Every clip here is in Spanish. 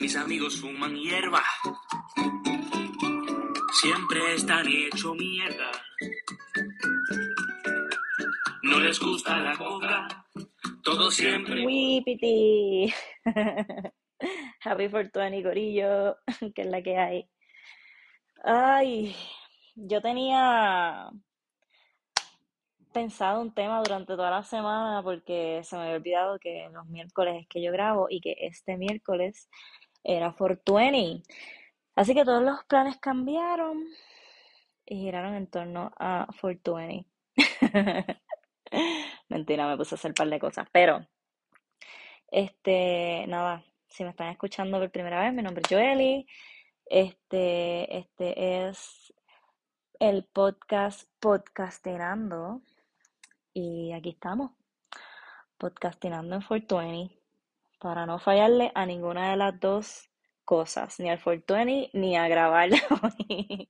Mis amigos fuman hierba. Siempre están hecho mierda. No les gusta la coca. Todo siempre. Wipiti. Happy 420, Corillo, que es la que hay. Ay, yo tenía pensado un tema durante toda la semana porque se me había olvidado que los miércoles es que yo grabo y que este miércoles era 420. Así que todos los planes cambiaron y giraron en torno a 420. Mentira, me puse a hacer un par de cosas, pero este, nada, si me están escuchando por primera vez, mi nombre es Joeli. Este, este es el podcast Podcastinando. Y aquí estamos, podcastinando en 420, para no fallarle a ninguna de las dos cosas, ni al 420 ni a grabar hoy.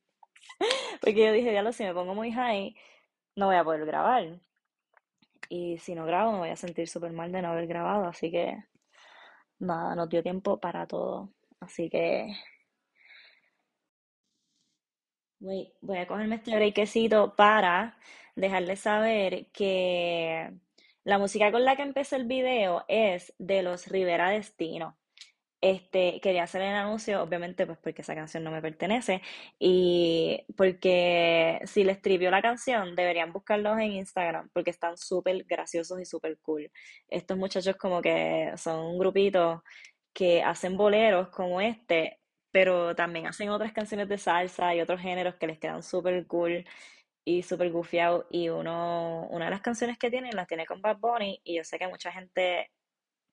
Porque yo dije, diablo, si me pongo muy high, no voy a poder grabar. Y si no grabo, me voy a sentir súper mal de no haber grabado. Así que, nada, nos dio tiempo para todo. Así que, voy, voy a cogerme este breakcito para dejarles saber que la música con la que empecé el video es de los Rivera Destino. Este, quería hacer el anuncio, obviamente, pues porque esa canción no me pertenece y porque si les trivió la canción, deberían buscarlos en Instagram porque están súper graciosos y súper cool. Estos muchachos como que son un grupito que hacen boleros como este, pero también hacen otras canciones de salsa y otros géneros que les quedan súper cool y súper gufiado. Y uno, una de las canciones que tienen las tiene con Bad Bunny. Y yo sé que mucha gente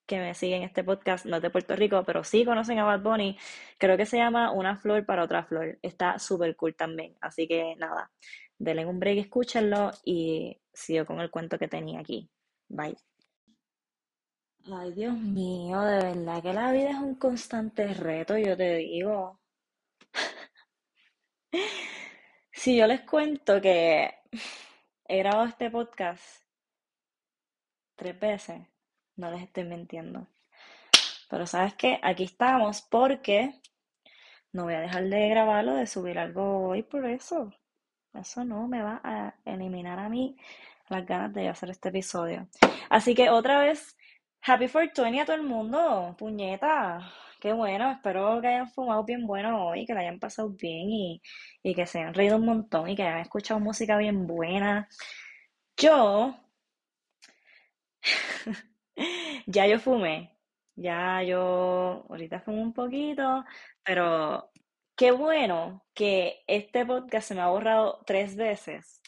que me sigue en este podcast no es de Puerto Rico, pero sí conocen a Bad Bunny. Creo que se llama Una flor para otra flor. Está súper cool también. Así que nada, denle un break, escúchenlo y sigo con el cuento que tenía aquí. Bye. Ay, Dios mío, de verdad que la vida es un constante reto, yo te digo. Si yo les cuento que he grabado este podcast tres veces, no les estoy mintiendo. Pero sabes qué, aquí estamos porque no voy a dejar de grabarlo, de subir algo hoy por eso. Eso no me va a eliminar a mí las ganas de hacer este episodio. Así que otra vez, Happy 420 a todo el mundo, puñeta. Qué bueno, espero que hayan fumado bien bueno hoy, que la hayan pasado bien y, y que se hayan reído un montón y que hayan escuchado música bien buena. Yo, ya yo fumé, ya yo ahorita fumo un poquito, pero qué bueno que este podcast se me ha borrado tres veces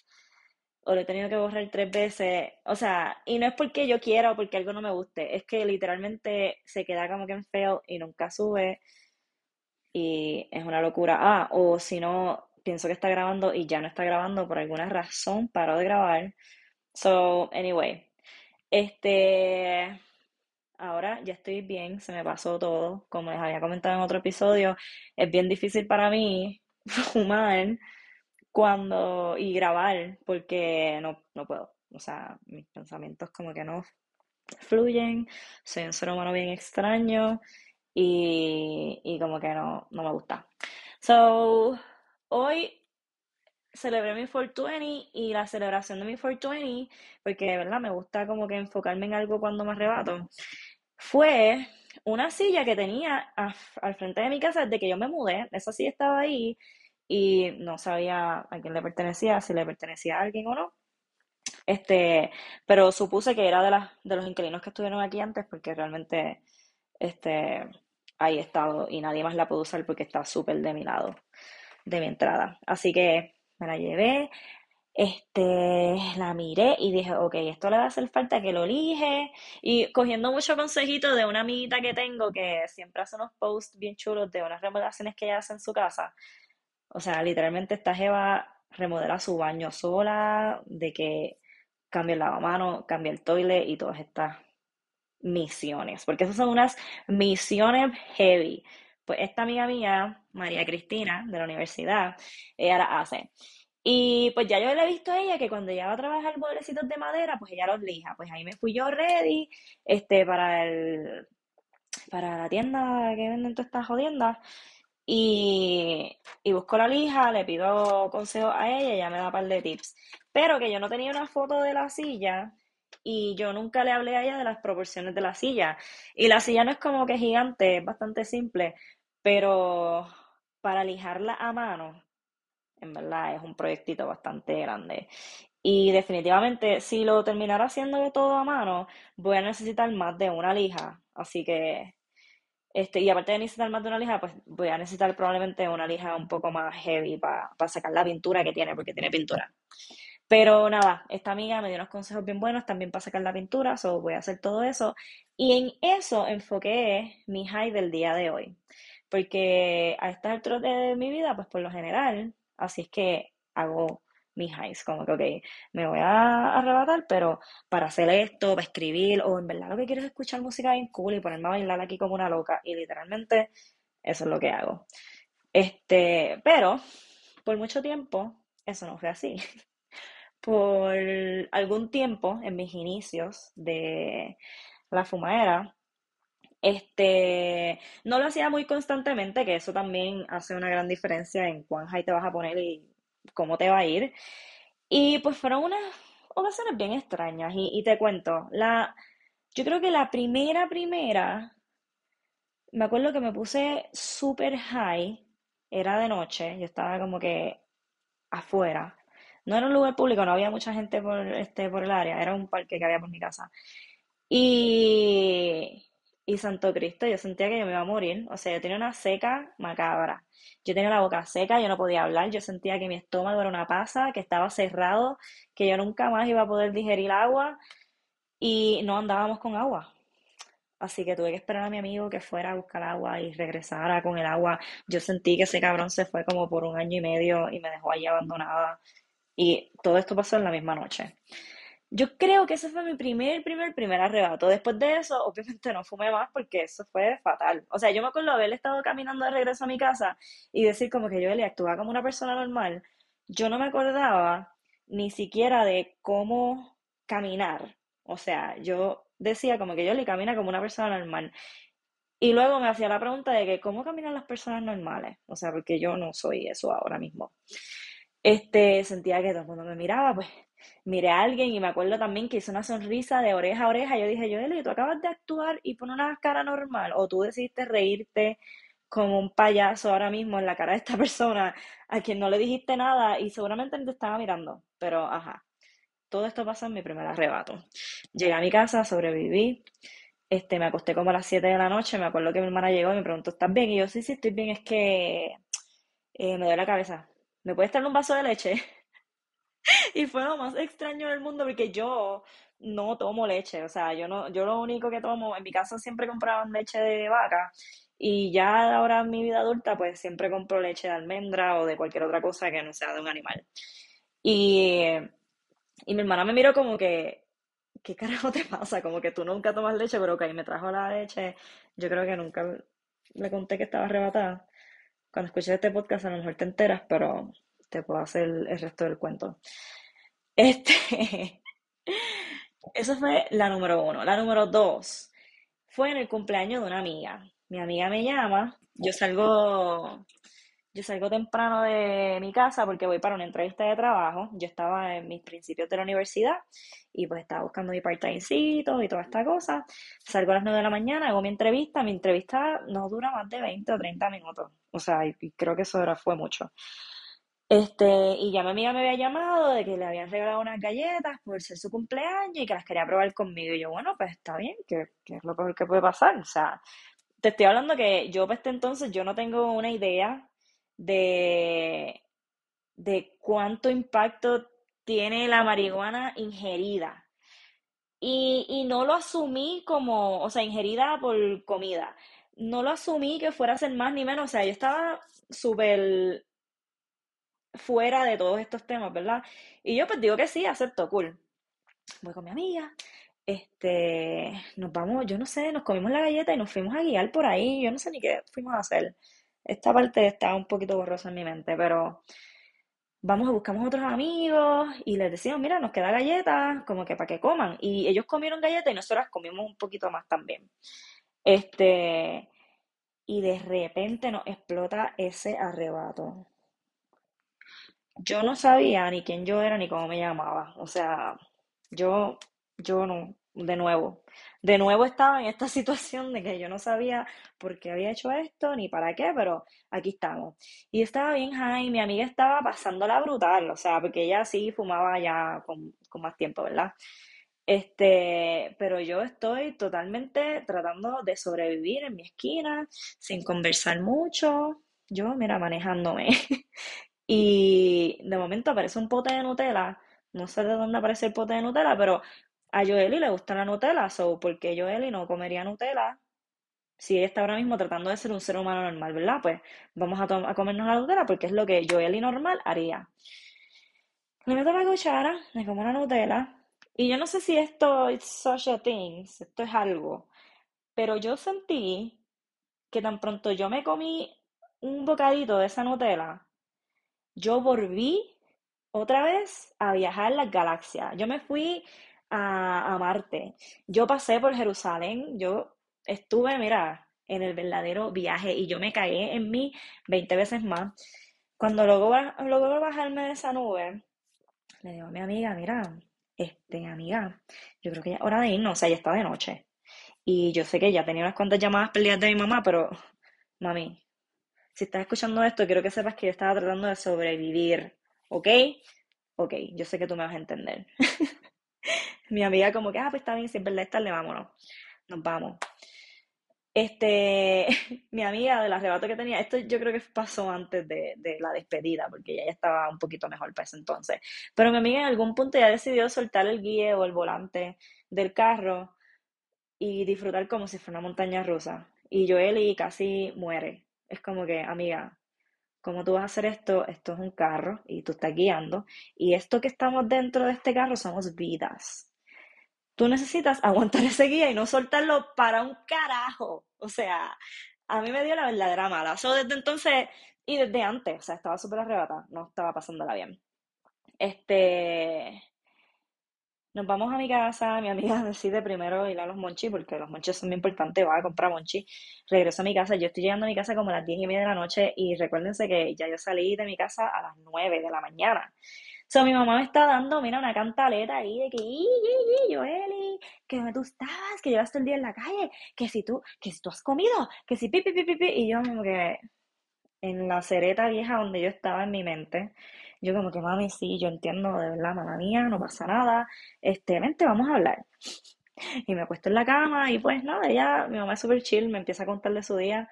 o lo he tenido que borrar tres veces, o sea, y no es porque yo quiera o porque algo no me guste, es que literalmente se queda como que en feo y nunca sube y es una locura. Ah, o si no, pienso que está grabando y ya no está grabando por alguna razón, paró de grabar. So, anyway, este, ahora ya estoy bien, se me pasó todo, como les había comentado en otro episodio, es bien difícil para mí fumar cuando y grabar porque no, no puedo. O sea, mis pensamientos como que no fluyen, soy un ser humano bien extraño y, y como que no, no me gusta. So, hoy celebré mi 420 y la celebración de mi 420, porque de verdad me gusta como que enfocarme en algo cuando me arrebato, fue una silla que tenía al frente de mi casa desde que yo me mudé. Esa silla estaba ahí y no sabía a quién le pertenecía, si le pertenecía a alguien o no. Este, pero supuse que era de, las, de los inquilinos que estuvieron aquí antes porque realmente este, ahí he estado y nadie más la pudo usar porque está súper de mi lado, de mi entrada. Así que me la llevé, este, la miré y dije, ok, esto le va a hacer falta que lo elige. Y cogiendo mucho consejito de una amiguita que tengo que siempre hace unos posts bien chulos de unas remodelaciones que ella hace en su casa. O sea, literalmente esta Jeva remodela su baño sola, de que cambia el lavamano, cambia el toilet y todas estas misiones, porque esas son unas misiones heavy. Pues esta amiga mía, María Cristina, de la universidad, ella la hace. Y pues ya yo le he visto a ella que cuando ella va a trabajar bolecitos de madera, pues ella los lija. Pues ahí me fui yo ready, este, para el, para la tienda que venden todas estas jodiendas y, y busco la lija, le pido consejos a ella, ella me da un par de tips. Pero que yo no tenía una foto de la silla y yo nunca le hablé a ella de las proporciones de la silla. Y la silla no es como que gigante, es bastante simple, pero para lijarla a mano, en verdad es un proyectito bastante grande. Y definitivamente, si lo terminara haciendo todo a mano, voy a necesitar más de una lija. Así que, este, y aparte de necesitar más de una lija, pues voy a necesitar probablemente una lija un poco más heavy para sacar la pintura que tiene, porque tiene pintura. Pero nada, esta amiga me dio unos consejos bien buenos también para sacar la pintura, so voy a hacer todo eso. Y en eso enfoqué mi high del día de hoy. Porque a estas alturas de mi vida, pues por lo general, así es que hago mis highs, como que, ok, me voy a arrebatar, pero para hacer esto, para escribir, o en verdad lo que quiero es escuchar música bien cool y ponerme a bailar aquí como una loca, y literalmente eso es lo que hago. Este, pero por mucho tiempo eso no fue así. Por algún tiempo, en mis inicios de la fumadera, este, no lo hacía muy constantemente, que eso también hace una gran diferencia en cuán high te vas a poner y cómo te va a ir. Y pues fueron unas ocasiones bien extrañas. Y, te cuento, la, yo creo que la primera, primera, me acuerdo que me puse súper high, era de noche, yo estaba como que afuera. No era un lugar público, no había mucha gente por, este, por el área, era un parque que había por mi casa. Y, y Santo Cristo, yo sentía que yo me iba a morir. O sea, yo tenía una seca macabra. Yo tenía la boca seca, yo no podía hablar, yo sentía que mi estómago era una pasa, que estaba cerrado, que yo nunca más iba a poder digerir agua y no andábamos con agua. Así que tuve que esperar a mi amigo que fuera a buscar agua y regresara con el agua. Yo sentí que ese cabrón se fue como por un año y medio y me dejó allí abandonada. Y todo esto pasó en la misma noche. Yo creo que ese fue mi primer, primer, primer arrebato. Después de eso, obviamente no fumé más porque eso fue fatal. O sea, yo me acuerdo haber estado caminando de regreso a mi casa y decir como que yo le actuaba como una persona normal. Yo no me acordaba ni siquiera de cómo caminar. O sea, yo decía como que yo le camina como una persona normal. Y luego me hacía la pregunta de que cómo caminan las personas normales. O sea, porque yo no soy eso ahora mismo. Este, sentía que todo el mundo me miraba, pues miré a alguien y me acuerdo también que hizo una sonrisa de oreja a oreja. Yo dije, Joel, ¿tú acabas de actuar y poner una cara normal? ¿O tú decidiste reírte como un payaso ahora mismo en la cara de esta persona a quien no le dijiste nada y seguramente te estaba mirando? Pero, ajá, todo esto pasó en mi primer arrebato. Llegué a mi casa, sobreviví. Este, me acosté como a las 7 de la noche, me acuerdo que mi hermana llegó y me preguntó, ¿estás bien? Y yo, sí, sí, estoy bien, es que eh, me duele la cabeza. ¿Me puedes traer un vaso de leche? Y fue lo más extraño del mundo porque yo no tomo leche, o sea, yo no, yo lo único que tomo, en mi casa siempre compraban leche de vaca y ya ahora en mi vida adulta pues siempre compro leche de almendra o de cualquier otra cosa que no sea de un animal. Y, y mi hermana me miró como que, ¿qué carajo te pasa? Como que tú nunca tomas leche, pero ok, me trajo la leche, yo creo que nunca le conté que estaba arrebatada. Cuando escuché este podcast a lo mejor te enteras, pero te puedo hacer el resto del cuento. Este, eso fue la número uno. La número dos fue en el cumpleaños de una amiga. Mi amiga me llama, yo salgo, yo salgo temprano de mi casa porque voy para una entrevista de trabajo. Yo estaba en mis principios de la universidad y pues estaba buscando mi part-timecito y toda esta cosa. Salgo a las 9 de la mañana, hago mi entrevista. Mi entrevista no dura más de 20 o 30 minutos. O sea, y creo que eso era, fue mucho. Este, y ya mi amiga me había llamado de que le habían regalado unas galletas por ser su cumpleaños y que las quería probar conmigo. Y yo, bueno, pues está bien, que, es lo peor que puede pasar. O sea, te estoy hablando que yo pues este entonces yo no tengo una idea de, de cuánto impacto tiene la marihuana ingerida. Y, y no lo asumí como, o sea, ingerida por comida. No lo asumí que fuera a ser más ni menos. O sea, yo estaba súper fuera de todos estos temas, ¿verdad? Y yo pues digo que sí, acepto, cool. Voy con mi amiga, este, nos vamos, yo no sé, nos comimos la galleta y nos fuimos a guiar por ahí, yo no sé ni qué fuimos a hacer. Esta parte está un poquito borrosa en mi mente, pero vamos a buscamos otros amigos y les decimos, mira, nos queda galleta, como que para que coman. Y ellos comieron galleta y nosotras comimos un poquito más también. Este, y de repente nos explota ese arrebato. Yo no sabía ni quién yo era ni cómo me llamaba. O sea, yo, yo no, de nuevo. De nuevo estaba en esta situación de que yo no sabía por qué había hecho esto ni para qué, pero aquí estamos. Y estaba bien high, mi amiga estaba pasándola brutal, o sea, porque ella sí fumaba ya con, con más tiempo, ¿verdad? Este, pero yo estoy totalmente tratando de sobrevivir en mi esquina, sin conversar mucho, yo, mira, manejándome. Y de momento aparece un pote de Nutella, no sé de dónde aparece el pote de Nutella, pero a Joely le gusta la Nutella, so, ¿por qué Joely no comería Nutella? Si ella está ahora mismo tratando de ser un ser humano normal, ¿verdad? Pues vamos a, comernos la Nutella porque es lo que Joely normal haría. Le meto la cuchara, me como la Nutella, y yo no sé si esto es such a thing, si esto es algo, pero yo sentí que tan pronto yo me comí un bocadito de esa Nutella, yo volví otra vez a viajar las galaxias. Yo me fui a, a Marte. Yo pasé por Jerusalén. Yo estuve, mira, en el verdadero viaje y yo me caí en mí 20 veces más. Cuando logro, logro bajarme de esa nube, le digo a mi amiga, mira, este, amiga, yo creo que ya es hora de irnos, o sea, ya está de noche. Y yo sé que ya tenía unas cuantas llamadas perdidas de mi mamá, pero, mami, si estás escuchando esto, quiero que sepas que yo estaba tratando de sobrevivir, ¿ok? Ok, yo sé que tú me vas a entender. mi amiga como que, ah, pues está bien, si es verdad estarle, vámonos, nos vamos. Este, mi amiga del arrebato que tenía, esto yo creo que pasó antes de, de la despedida, porque ella ya estaba un poquito mejor para ese entonces. Pero mi amiga en algún punto ya decidió soltar el guía o el volante del carro y disfrutar como si fuera una montaña rusa. Y Joely casi muere. Es como que, amiga, ¿cómo tú vas a hacer esto? Esto es un carro y tú estás guiando. Y esto que estamos dentro de este carro somos vidas tú necesitas aguantar ese guía y no soltarlo para un carajo. O sea, a mí me dio la verdadera mala. So, desde entonces, y desde antes, o sea, estaba súper arrebatada, no estaba pasándola bien. Este, nos vamos a mi casa, mi amiga decide primero ir a los monchis, porque los monchis son muy importantes, va a comprar monchis, regreso a mi casa, yo estoy llegando a mi casa como a las 10 y media de la noche y recuérdense que ya yo salí de mi casa a las 9 de la mañana. So, mi mamá me está dando, mira, una cantaleta ahí de que, y, y, Joeli, que donde tú estabas, que llevaste el día en la calle, que si tú, que si tú has comido, que si pipi, pipi, pipi, y yo como que en la cereta vieja donde yo estaba en mi mente, yo como que, mami, sí, yo entiendo, de verdad, mamá mía, no pasa nada, este, vente, vamos a hablar. Y me acuesto en la cama y pues nada, ella, mi mamá es súper chill, me empieza a contar de su día,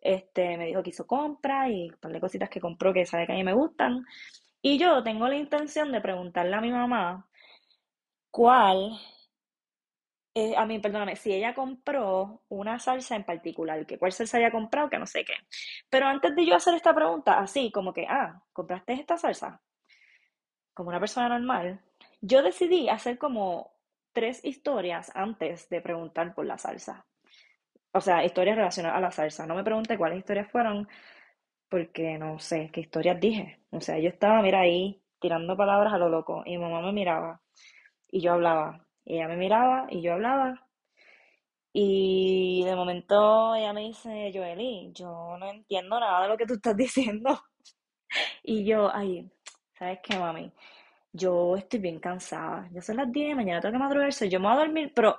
este, me dijo que hizo compra y un par de cositas que compró que sabe que a mí me gustan. Y yo tengo la intención de preguntarle a mi mamá cuál, eh, a mí, perdóname, si ella compró una salsa en particular, que cuál salsa haya comprado, que no sé qué. Pero antes de yo hacer esta pregunta, así como que, ah, ¿compraste esta salsa? Como una persona normal, yo decidí hacer como tres historias antes de preguntar por la salsa. O sea, historias relacionadas a la salsa. No me pregunté cuáles historias fueron, porque no sé qué historias dije. O sea, yo estaba, mira, ahí tirando palabras a lo loco y mi mamá me miraba y yo hablaba. Ella me miraba y yo hablaba. Y de momento ella me dice, Joely, yo no entiendo nada de lo que tú estás diciendo. Y yo, ay, ¿sabes qué, mami? Yo estoy bien cansada. Ya son las 10, mañana tengo que madrugar, yo me voy a dormir, pero,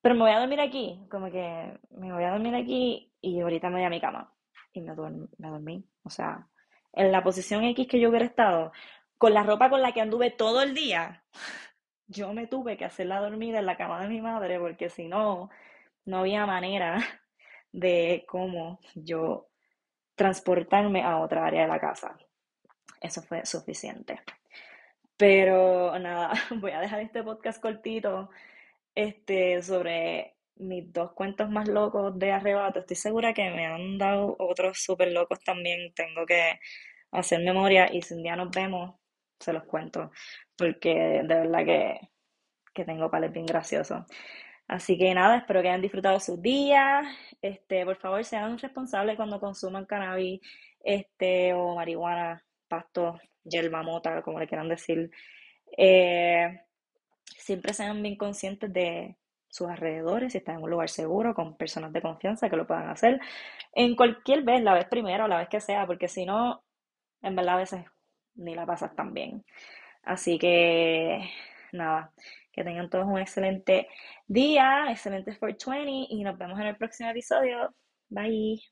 pero me voy a dormir aquí. Como que me voy a dormir aquí y ahorita me voy a mi cama y me, dormí. O sea, en la posición X que yo hubiera estado, con la ropa con la que anduve todo el día, yo me tuve que hacer la dormida en la cama de mi madre porque si no, no había manera de cómo yo transportarme a otra área de la casa. Eso fue suficiente. Pero nada, voy a dejar este podcast cortito este, sobre mis dos cuentos más locos de arrebato, estoy segura que me han dado otros súper locos también. Tengo que hacer memoria y si un día nos vemos, se los cuento, porque de verdad que, que tengo pales bien graciosos. Así que nada, espero que hayan disfrutado sus días. Este, por favor, sean responsables cuando consuman cannabis, este, o marihuana, pasto, yerba mota, como le quieran decir. Eh, siempre sean bien conscientes de sus alrededores, si estás en un lugar seguro, con personas de confianza que lo puedan hacer en cualquier vez, la vez primero, la vez que sea, porque si no, en verdad a veces ni la pasas tan bien. Así que nada, que tengan todos un excelente día, excelente 420 y nos vemos en el próximo episodio. Bye.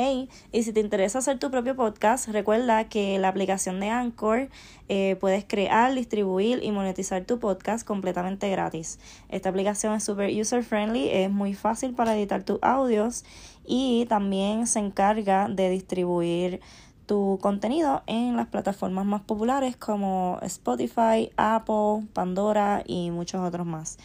Hey, y si te interesa hacer tu propio podcast, recuerda que la aplicación de Anchor eh, puedes crear, distribuir y monetizar tu podcast completamente gratis. Esta aplicación es súper user friendly, es muy fácil para editar tus audios y también se encarga de distribuir tu contenido en las plataformas más populares como Spotify, Apple, Pandora y muchos otros más.